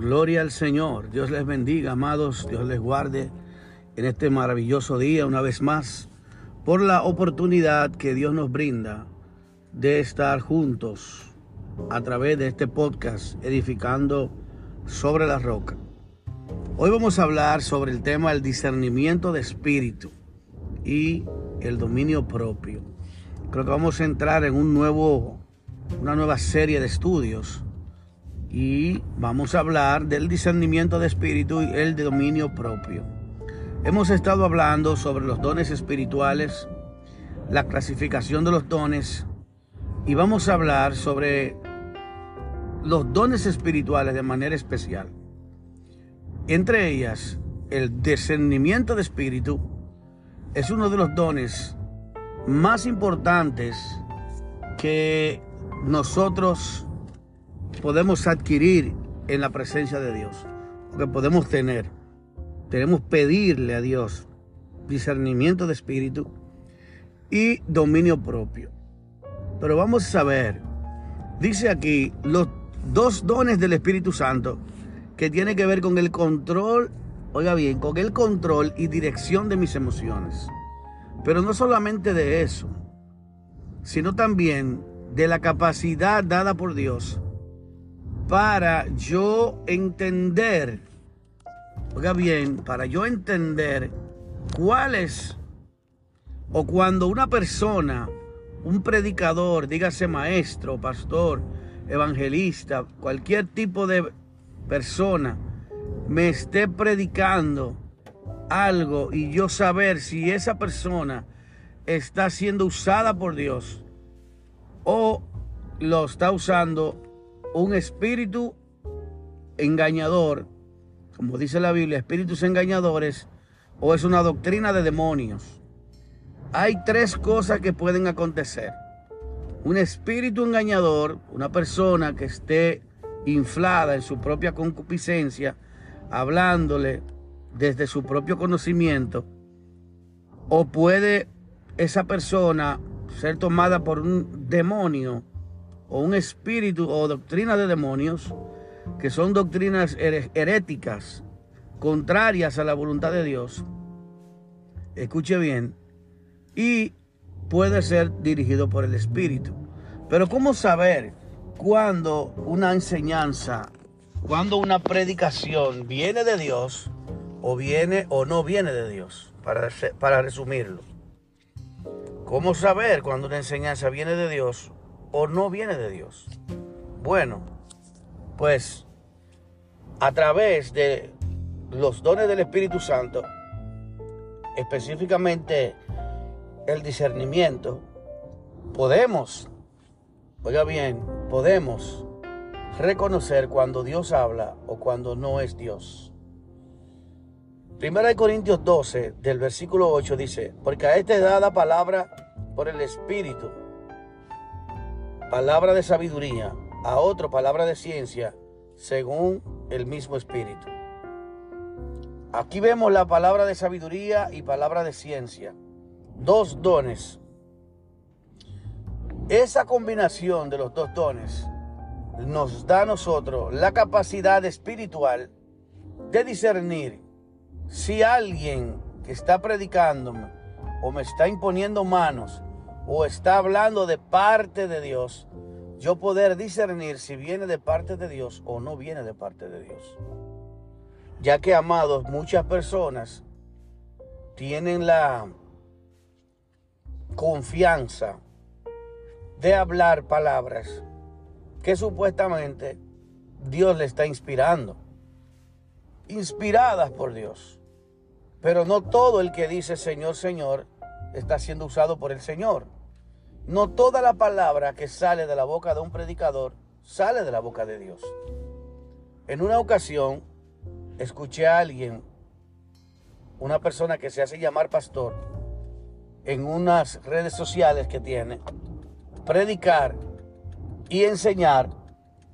Gloria al Señor. Dios les bendiga, amados. Dios les guarde en este maravilloso día una vez más por la oportunidad que Dios nos brinda de estar juntos a través de este podcast edificando sobre la roca. Hoy vamos a hablar sobre el tema del discernimiento de espíritu y el dominio propio. Creo que vamos a entrar en un nuevo, una nueva serie de estudios y vamos a hablar del discernimiento de espíritu y el dominio propio. Hemos estado hablando sobre los dones espirituales, la clasificación de los dones y vamos a hablar sobre los dones espirituales de manera especial. Entre ellas, el discernimiento de espíritu es uno de los dones más importantes que nosotros podemos adquirir en la presencia de Dios, que podemos tener. Tenemos pedirle a Dios discernimiento de espíritu y dominio propio. Pero vamos a saber, dice aquí, los dos dones del Espíritu Santo que tiene que ver con el control, oiga bien, con el control y dirección de mis emociones. Pero no solamente de eso, sino también de la capacidad dada por Dios para yo entender, oiga bien, para yo entender cuál es, o cuando una persona, un predicador, dígase maestro, pastor, evangelista, cualquier tipo de persona, me esté predicando algo y yo saber si esa persona está siendo usada por Dios o lo está usando un espíritu engañador, como dice la Biblia, espíritus engañadores, o es una doctrina de demonios. Hay tres cosas que pueden acontecer. Un espíritu engañador, una persona que esté inflada en su propia concupiscencia, hablándole desde su propio conocimiento, o puede esa persona ser tomada por un demonio o un espíritu o doctrina de demonios, que son doctrinas heréticas, contrarias a la voluntad de Dios, escuche bien, y puede ser dirigido por el espíritu. Pero ¿cómo saber cuando una enseñanza, cuando una predicación viene de Dios o viene o no viene de Dios? Para, para resumirlo. ¿Cómo saber cuando una enseñanza viene de Dios o no viene de Dios? Bueno, pues a través de los dones del Espíritu Santo, específicamente el discernimiento, podemos, oiga bien, podemos reconocer cuando Dios habla o cuando no es Dios. Primera de Corintios 12, del versículo 8 dice, porque a este es dada palabra por el Espíritu palabra de sabiduría, a otro palabra de ciencia, según el mismo espíritu. Aquí vemos la palabra de sabiduría y palabra de ciencia, dos dones. Esa combinación de los dos dones nos da a nosotros la capacidad espiritual de discernir si alguien que está predicándome o me está imponiendo manos o está hablando de parte de Dios, yo poder discernir si viene de parte de Dios o no viene de parte de Dios. Ya que, amados, muchas personas tienen la confianza de hablar palabras que supuestamente Dios le está inspirando, inspiradas por Dios. Pero no todo el que dice Señor, Señor, está siendo usado por el Señor. No toda la palabra que sale de la boca de un predicador sale de la boca de Dios. En una ocasión escuché a alguien, una persona que se hace llamar pastor, en unas redes sociales que tiene, predicar y enseñar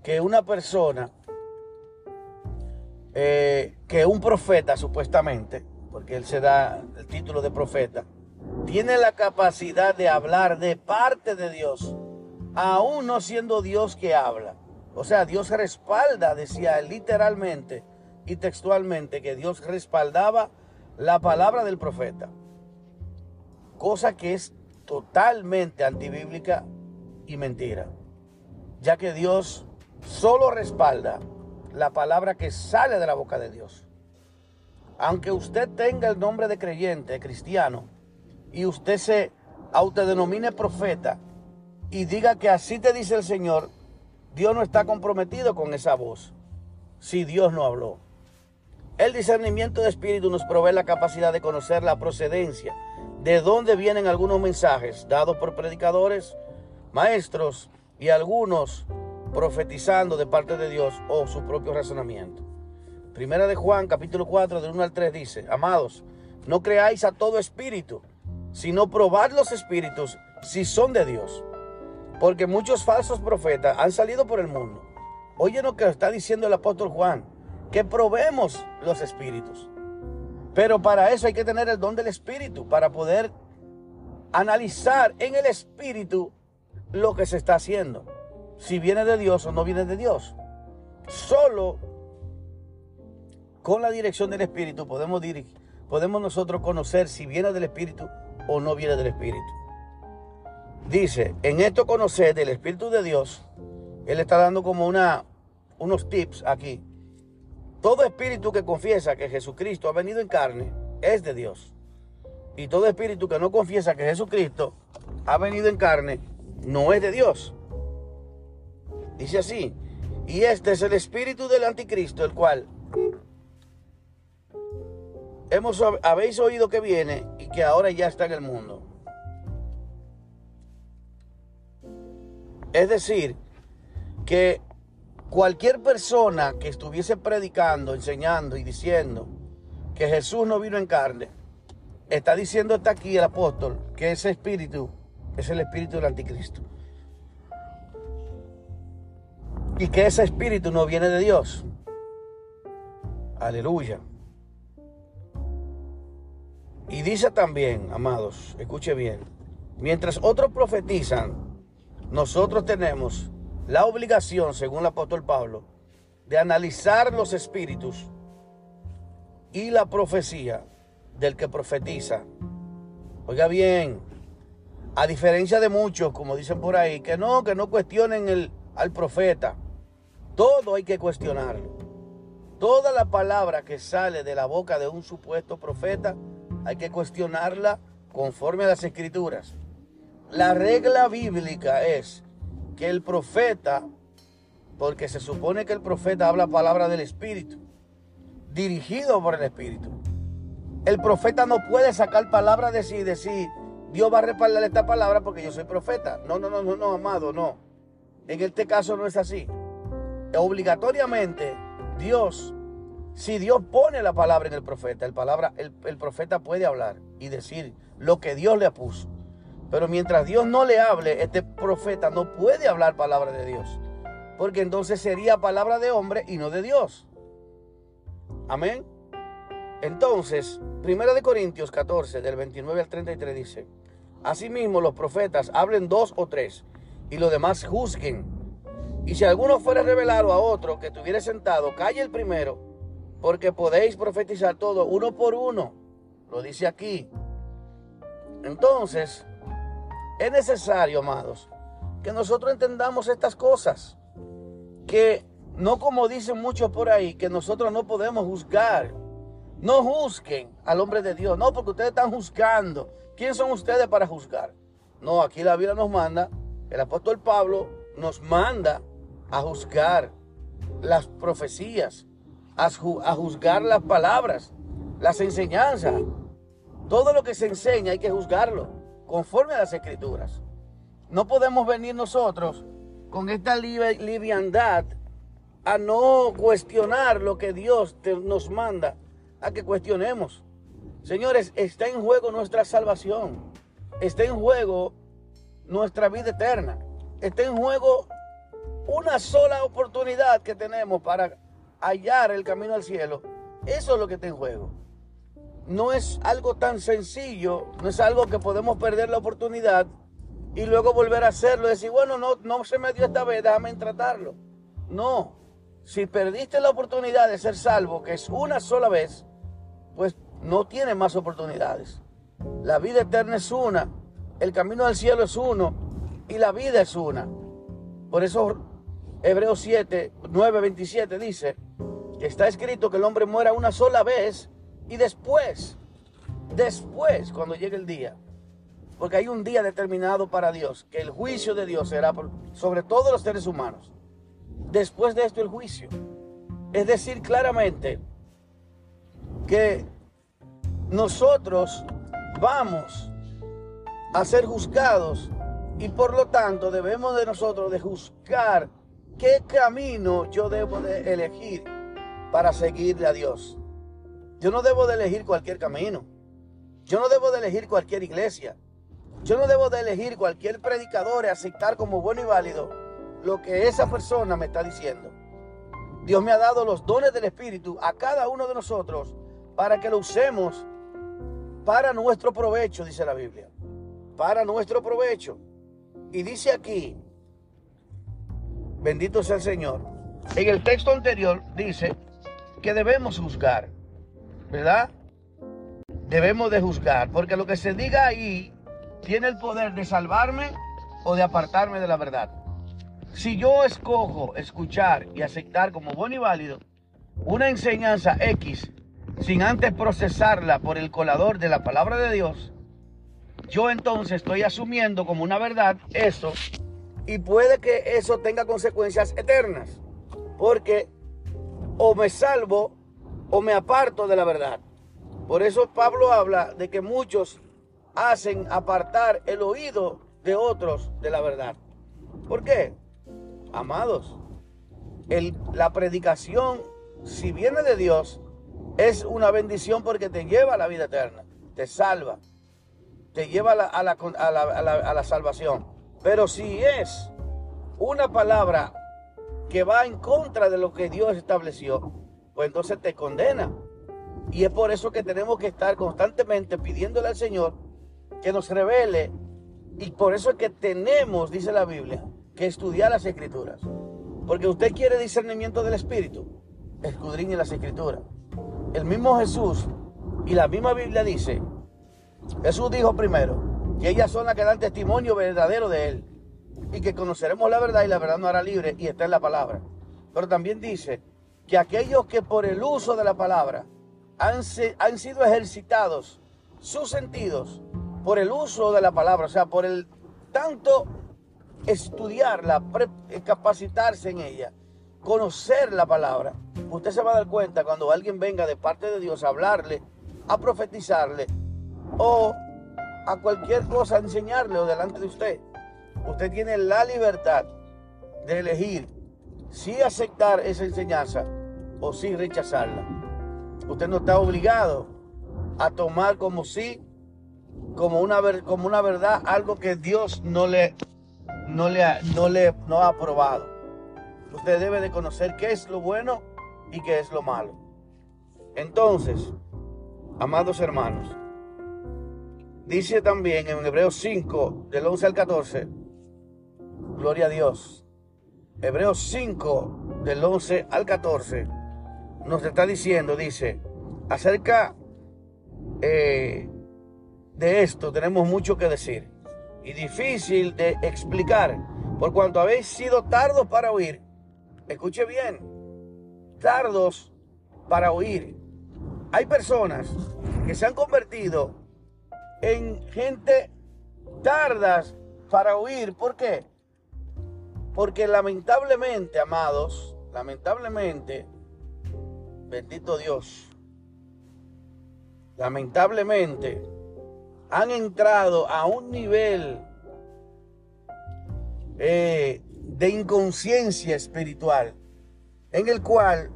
que una persona, eh, que un profeta supuestamente, porque él se da el título de profeta, tiene la capacidad de hablar de parte de Dios, aún no siendo Dios que habla. O sea, Dios respalda, decía literalmente y textualmente, que Dios respaldaba la palabra del profeta. Cosa que es totalmente antibíblica y mentira. Ya que Dios solo respalda la palabra que sale de la boca de Dios. Aunque usted tenga el nombre de creyente, cristiano, y usted se autodenomine profeta y diga que así te dice el Señor, Dios no está comprometido con esa voz si Dios no habló. El discernimiento de espíritu nos provee la capacidad de conocer la procedencia, de dónde vienen algunos mensajes dados por predicadores, maestros y algunos profetizando de parte de Dios o su propio razonamiento. Primera de Juan, capítulo 4, del 1 al 3 dice, amados, no creáis a todo espíritu, sino probad los espíritus si son de Dios porque muchos falsos profetas han salido por el mundo. Oye lo que está diciendo el apóstol Juan, que probemos los espíritus. Pero para eso hay que tener el don del espíritu, para poder analizar en el espíritu lo que se está haciendo. Si viene de Dios o no viene de Dios. Solo con la dirección del espíritu podemos, podemos nosotros conocer si viene del espíritu o no viene del espíritu. Dice, en esto conocer del Espíritu de Dios, Él está dando como una, unos tips aquí. Todo espíritu que confiesa que Jesucristo ha venido en carne es de Dios. Y todo espíritu que no confiesa que Jesucristo ha venido en carne no es de Dios. Dice así, y este es el espíritu del anticristo, el cual hemos, habéis oído que viene y que ahora ya está en el mundo. Es decir, que cualquier persona que estuviese predicando, enseñando y diciendo que Jesús no vino en carne, está diciendo hasta aquí el apóstol que ese espíritu es el espíritu del anticristo. Y que ese espíritu no viene de Dios. Aleluya. Y dice también, amados, escuche bien, mientras otros profetizan, nosotros tenemos la obligación, según el apóstol Pablo, de analizar los espíritus y la profecía del que profetiza. Oiga bien, a diferencia de muchos, como dicen por ahí, que no, que no cuestionen el, al profeta. Todo hay que cuestionarlo. Toda la palabra que sale de la boca de un supuesto profeta hay que cuestionarla conforme a las escrituras. La regla bíblica es que el profeta, porque se supone que el profeta habla palabra del Espíritu, dirigido por el Espíritu. El profeta no puede sacar palabra de sí y decir, Dios va a respaldar esta palabra porque yo soy profeta. No, no, no, no, no, amado, no. En este caso no es así. Obligatoriamente, Dios, si Dios pone la palabra en el profeta, el, palabra, el, profeta puede hablar y decir lo que Dios le puso. Pero mientras Dios no le hable, este profeta no puede hablar palabra de Dios. Porque entonces sería palabra de hombre y no de Dios. Amén. Entonces, 1 de Corintios 14, del 29 al 33 dice, Asimismo los profetas hablen dos o tres, y los demás juzguen. Y si alguno fuera revelado a otro que estuviera sentado, calle el primero, porque podéis profetizar todo uno por uno. Lo dice aquí. Entonces, es necesario, amados, que nosotros entendamos estas cosas. Que no como dicen muchos por ahí, que nosotros no podemos juzgar. No juzguen al hombre de Dios. No, porque ustedes están juzgando. ¿Quién son ustedes para juzgar? No, aquí la Biblia nos manda, el apóstol Pablo nos manda a juzgar las profecías, a, juzgar las palabras, las enseñanzas. Todo lo que se enseña hay que juzgarlo conforme a las escrituras. No podemos venir nosotros con esta liviandad a no cuestionar lo que Dios nos manda a que cuestionemos. Señores, está en juego nuestra salvación. Está en juego nuestra vida eterna. Está en juego una sola oportunidad que tenemos para hallar el camino al cielo. Eso es lo que está en juego no es algo tan sencillo, no es algo que podemos perder la oportunidad y luego volver a hacerlo decir, bueno, no, no se me dio esta vez, déjame tratarlo. No. Si perdiste la oportunidad de ser salvo, que es una sola vez, pues no tienes más oportunidades. La vida eterna es una, el camino al cielo es uno y la vida es una. Por eso Hebreos 7, 9, 27 dice está escrito que el hombre muera una sola vez y después, después, cuando llegue el día, porque hay un día determinado para Dios, que el juicio de Dios será sobre todos los seres humanos. Después de esto el juicio. Es decir, claramente que nosotros vamos a ser juzgados y por lo tanto debemos de nosotros de juzgar qué camino yo debo de elegir para seguirle a Dios. Yo no debo de elegir cualquier camino. Yo no debo de elegir cualquier iglesia. Yo no debo de elegir cualquier predicador y aceptar como bueno y válido lo que esa persona me está diciendo. Dios me ha dado los dones del Espíritu a cada uno de nosotros para que lo usemos para nuestro provecho, dice la Biblia. Para nuestro provecho. Y dice aquí, bendito sea el Señor, en el texto anterior dice que debemos juzgar, ¿verdad? Debemos de juzgar, porque lo que se diga ahí tiene el poder de salvarme o de apartarme de la verdad. Si yo escojo escuchar y aceptar como bueno y válido una enseñanza X sin antes procesarla por el colador de la palabra de Dios, yo entonces estoy asumiendo como una verdad eso y puede que eso tenga consecuencias eternas, porque o me salvo o me aparto de la verdad. Por eso Pablo habla de que muchos hacen apartar el oído de otros de la verdad. ¿Por qué? Amados, la predicación, si viene de Dios, es una bendición porque te lleva a la vida eterna, te salva, te lleva a la, salvación. Pero si es una palabra que va en contra de lo que Dios estableció, pues entonces te condena. Y es por eso que tenemos que estar constantemente pidiéndole al Señor que nos revele. Y por eso es que tenemos, dice la Biblia, que estudiar las escrituras. Porque usted quiere discernimiento del Espíritu, escudriñe las escrituras. El mismo Jesús y la misma Biblia dice, Jesús dijo primero, que ellas son las que dan testimonio verdadero de Él. Y que conoceremos la verdad y la verdad nos hará libre y está en la palabra. Pero también dice que aquellos que por el uso de la palabra han, han sido ejercitados sus sentidos por el uso de la palabra, o sea, por el tanto estudiarla, capacitarse en ella, conocer la palabra, usted se va a dar cuenta cuando alguien venga de parte de Dios a hablarle, a profetizarle o a cualquier cosa a enseñarle o delante de usted. Usted tiene la libertad de elegir si aceptar esa enseñanza o si rechazarla. Usted no está obligado a tomar como sí como una, como una verdad algo que Dios no le, no le, no le no ha aprobado. Usted debe de conocer qué es lo bueno y qué es lo malo. Entonces, amados hermanos, dice también en Hebreos 5, del 11 al 14, gloria a Dios. Hebreos 5, del 11 al 14, nos está diciendo, dice, acerca eh, de esto tenemos mucho que decir y difícil de explicar, por cuanto habéis sido tardos para oír. Escuche bien, tardos para oír. Hay personas que se han convertido en gente tardas para oír. ¿Por qué? Porque lamentablemente, amados, lamentablemente, bendito Dios, lamentablemente, han entrado a un nivel eh, de inconsciencia espiritual en el cual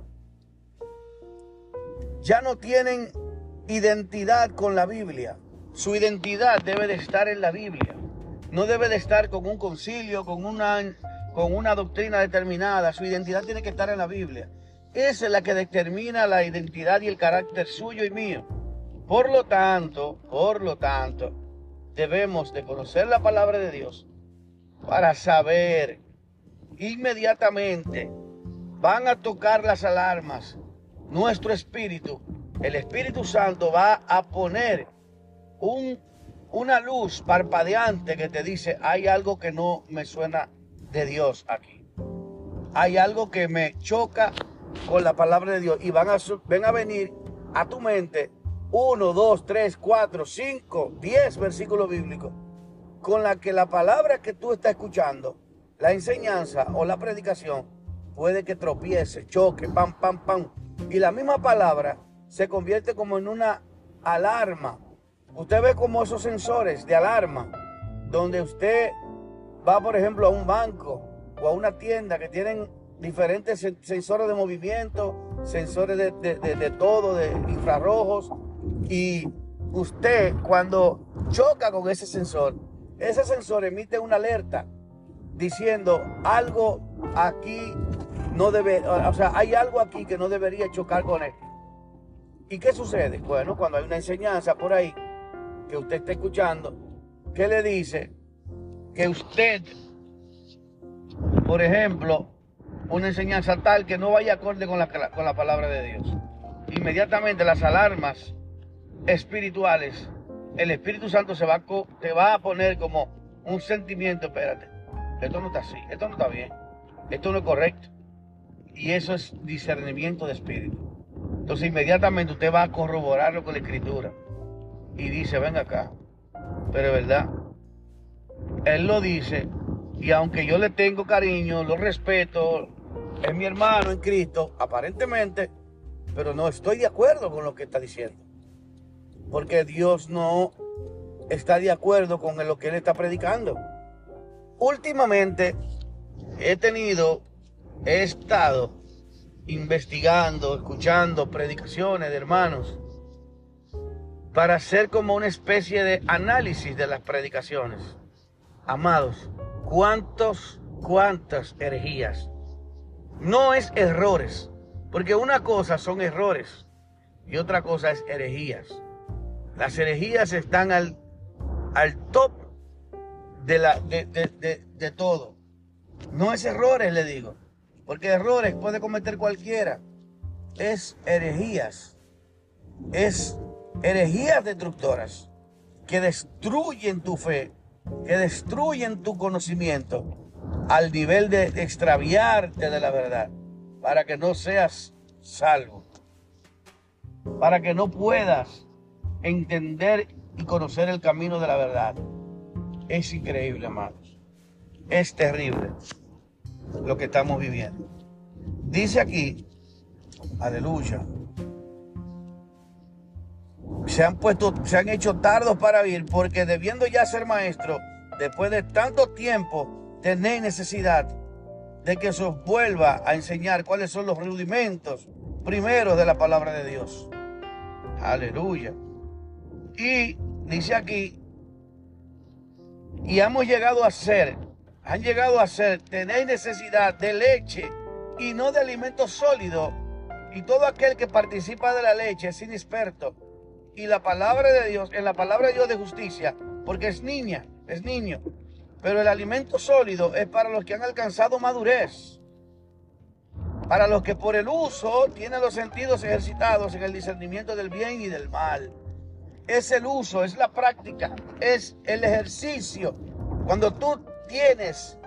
ya no tienen identidad con la Biblia. Su identidad debe de estar en la Biblia. No debe de estar con un concilio, con una, con una doctrina determinada. Su identidad tiene que estar en la Biblia. Esa es la que determina la identidad y el carácter suyo y mío. Por lo tanto, por lo tanto, debemos de conocer la palabra de Dios para saber inmediatamente van a tocar las alarmas, nuestro espíritu, el Espíritu Santo va a poner un, una luz parpadeante que te dice, hay algo que no me suena de Dios aquí. Hay algo que me choca con la palabra de Dios y van a, ven a venir a tu mente uno, dos, tres, cuatro, cinco, diez versículos bíblicos con la que la palabra que tú estás escuchando, la enseñanza o la predicación, puede que tropiece, choque, pam, pam, pam. Y la misma palabra se convierte como en una alarma. Usted ve como esos sensores de alarma, donde usted va, por ejemplo, a un banco o a una tienda que tienen diferentes sensores de movimiento, sensores de, de todo, de infrarrojos, y usted cuando choca con ese sensor, ese sensor emite una alerta diciendo algo aquí no debe, o sea, hay algo aquí que no debería chocar con él. ¿Y qué sucede? Bueno, cuando hay una enseñanza por ahí que usted está escuchando, que le dice que usted, por ejemplo, una enseñanza tal que no vaya acorde con la, con la palabra de Dios. Inmediatamente las alarmas espirituales, el Espíritu Santo se va, te va a poner como un sentimiento, espérate, esto no está así, esto no está bien, esto no es correcto. Y eso es discernimiento de espíritu. Entonces inmediatamente usted va a corroborarlo con la escritura. Y dice, ven acá. Pero es verdad. Él lo dice. Y aunque yo le tengo cariño, lo respeto, es mi hermano en Cristo, aparentemente, pero no estoy de acuerdo con lo que está diciendo porque Dios no está de acuerdo con lo que él está predicando. Últimamente he tenido, he estado investigando, escuchando predicaciones de hermanos para hacer como una especie de análisis de las predicaciones. Amados, ¿cuántos, cuántas herejías? No es errores, porque una cosa son errores y otra cosa es herejías. Las herejías están al, al top de, la, de, de, todo. No es errores, le digo. Porque errores puede cometer cualquiera. Es herejías. Es herejías destructoras que destruyen tu fe, que destruyen tu conocimiento al nivel de extraviarte de la verdad, para que no seas salvo, para que no puedas entender y conocer el camino de la verdad. Es increíble, amados. Es terrible lo que estamos viviendo. Dice aquí, aleluya, se han puesto, se han hecho tardos para vivir porque debiendo ya ser maestro, después de tanto tiempo, tenéis necesidad de que se os vuelva a enseñar cuáles son los rudimentos primeros de la palabra de Dios. Aleluya. Y dice aquí, y hemos llegado a ser, han llegado a ser, tenéis necesidad de leche y no de alimento sólido. Y todo aquel que participa de la leche es inexperto. Y la palabra de Dios, en la palabra de Dios de justicia, porque es niña, es niño. Pero el alimento sólido es para los que han alcanzado madurez. Para los que por el uso tienen los sentidos ejercitados en el discernimiento del bien y del mal es el uso, es la práctica, es el ejercicio. Cuando tú tienes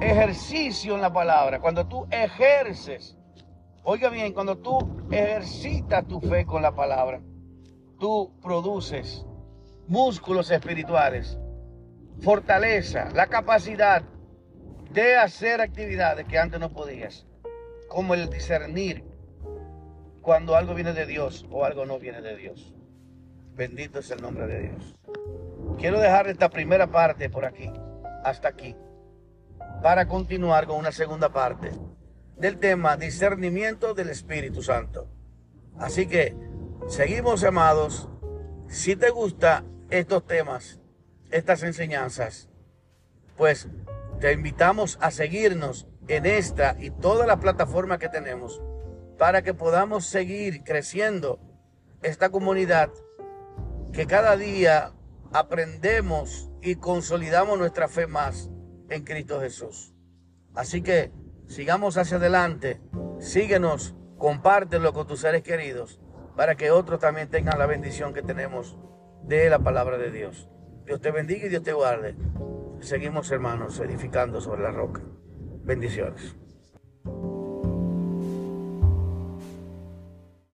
ejercicio en la palabra, cuando tú ejerces, oiga bien, cuando tú ejercitas tu fe con la palabra, tú produces músculos espirituales, fortaleza, la capacidad de hacer actividades que antes no podías, como el discernir cuando algo viene de Dios o algo no viene de Dios. Bendito es el nombre de Dios. Quiero dejar esta primera parte por aquí, hasta aquí, para continuar con una segunda parte del tema discernimiento del Espíritu Santo. Así que seguimos, amados. Si te gustan estos temas, estas enseñanzas, pues te invitamos a seguirnos en esta y toda la plataforma que tenemos para que podamos seguir creciendo esta comunidad que cada día aprendemos y consolidamos nuestra fe más en Cristo Jesús. Así que Sigamos hacia adelante. Síguenos, compártelo con tus seres queridos para que otros también tengan la bendición que tenemos de la palabra de Dios. Dios te bendiga y Dios te guarde. Seguimos hermanos edificando sobre la roca. Bendiciones.